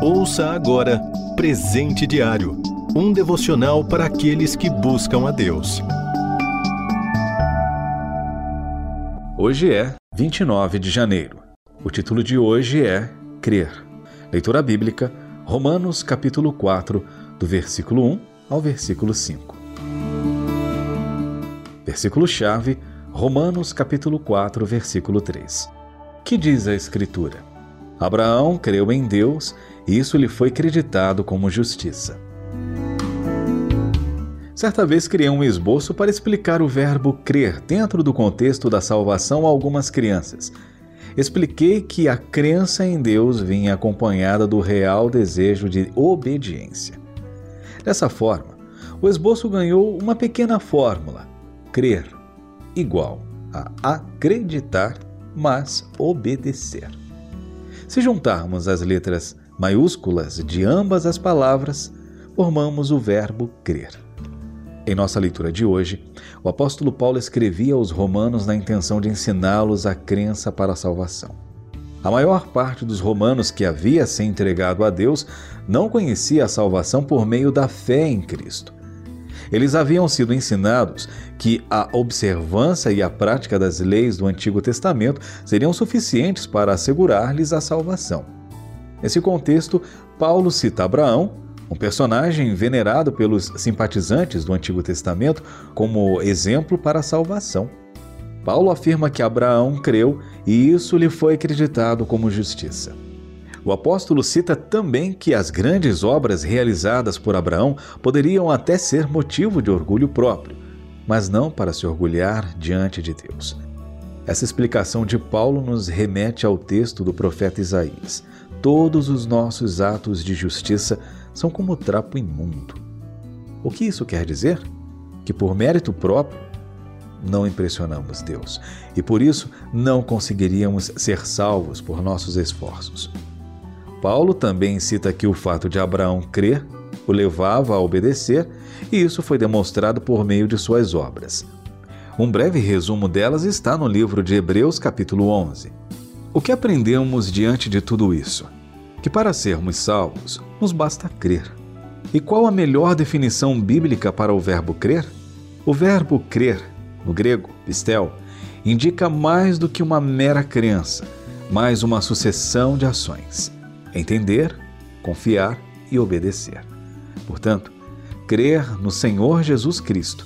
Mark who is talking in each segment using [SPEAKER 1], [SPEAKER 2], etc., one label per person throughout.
[SPEAKER 1] Ouça agora Presente Diário um devocional para aqueles que buscam a Deus.
[SPEAKER 2] Hoje é 29 de janeiro. O título de hoje é Crer. Leitura bíblica, Romanos capítulo 4, do versículo 1 ao versículo 5. Versículo-chave, Romanos capítulo 4, versículo 3. Que diz a Escritura? Abraão creu em Deus e isso lhe foi creditado como justiça. Certa vez criei um esboço para explicar o verbo crer dentro do contexto da salvação a algumas crianças. Expliquei que a crença em Deus vinha acompanhada do real desejo de obediência. Dessa forma, o esboço ganhou uma pequena fórmula: crer igual a acreditar, mas obedecer. Se juntarmos as letras maiúsculas de ambas as palavras, formamos o verbo crer. Em nossa leitura de hoje, o apóstolo Paulo escrevia aos romanos na intenção de ensiná-los a crença para a salvação. A maior parte dos romanos que havia se entregado a Deus não conhecia a salvação por meio da fé em Cristo. Eles haviam sido ensinados que a observância e a prática das leis do Antigo Testamento seriam suficientes para assegurar-lhes a salvação. Nesse contexto, Paulo cita Abraão um personagem venerado pelos simpatizantes do Antigo Testamento como exemplo para a salvação. Paulo afirma que Abraão creu e isso lhe foi acreditado como justiça. O apóstolo cita também que as grandes obras realizadas por Abraão poderiam até ser motivo de orgulho próprio, mas não para se orgulhar diante de Deus. Essa explicação de Paulo nos remete ao texto do profeta Isaías. Todos os nossos atos de justiça são como trapo imundo. O que isso quer dizer? Que por mérito próprio não impressionamos Deus e por isso não conseguiríamos ser salvos por nossos esforços. Paulo também cita que o fato de Abraão crer o levava a obedecer e isso foi demonstrado por meio de suas obras. Um breve resumo delas está no livro de Hebreus, capítulo 11. O que aprendemos diante de tudo isso? Que para sermos salvos, nos basta crer. E qual a melhor definição bíblica para o verbo crer? O verbo crer, no grego, pistel, indica mais do que uma mera crença, mais uma sucessão de ações: entender, confiar e obedecer. Portanto, crer no Senhor Jesus Cristo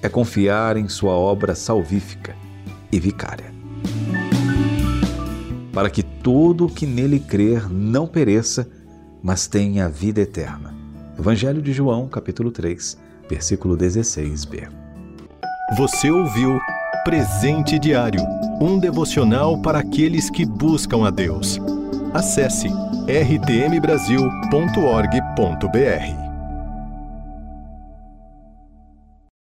[SPEAKER 2] é confiar em Sua obra salvífica e vicária. Para que todo o que nele crer não pereça, mas tenha vida eterna. Evangelho de João, capítulo 3, versículo 16b.
[SPEAKER 1] Você ouviu Presente Diário, um devocional para aqueles que buscam a Deus. Acesse rtmbrasil.org.br.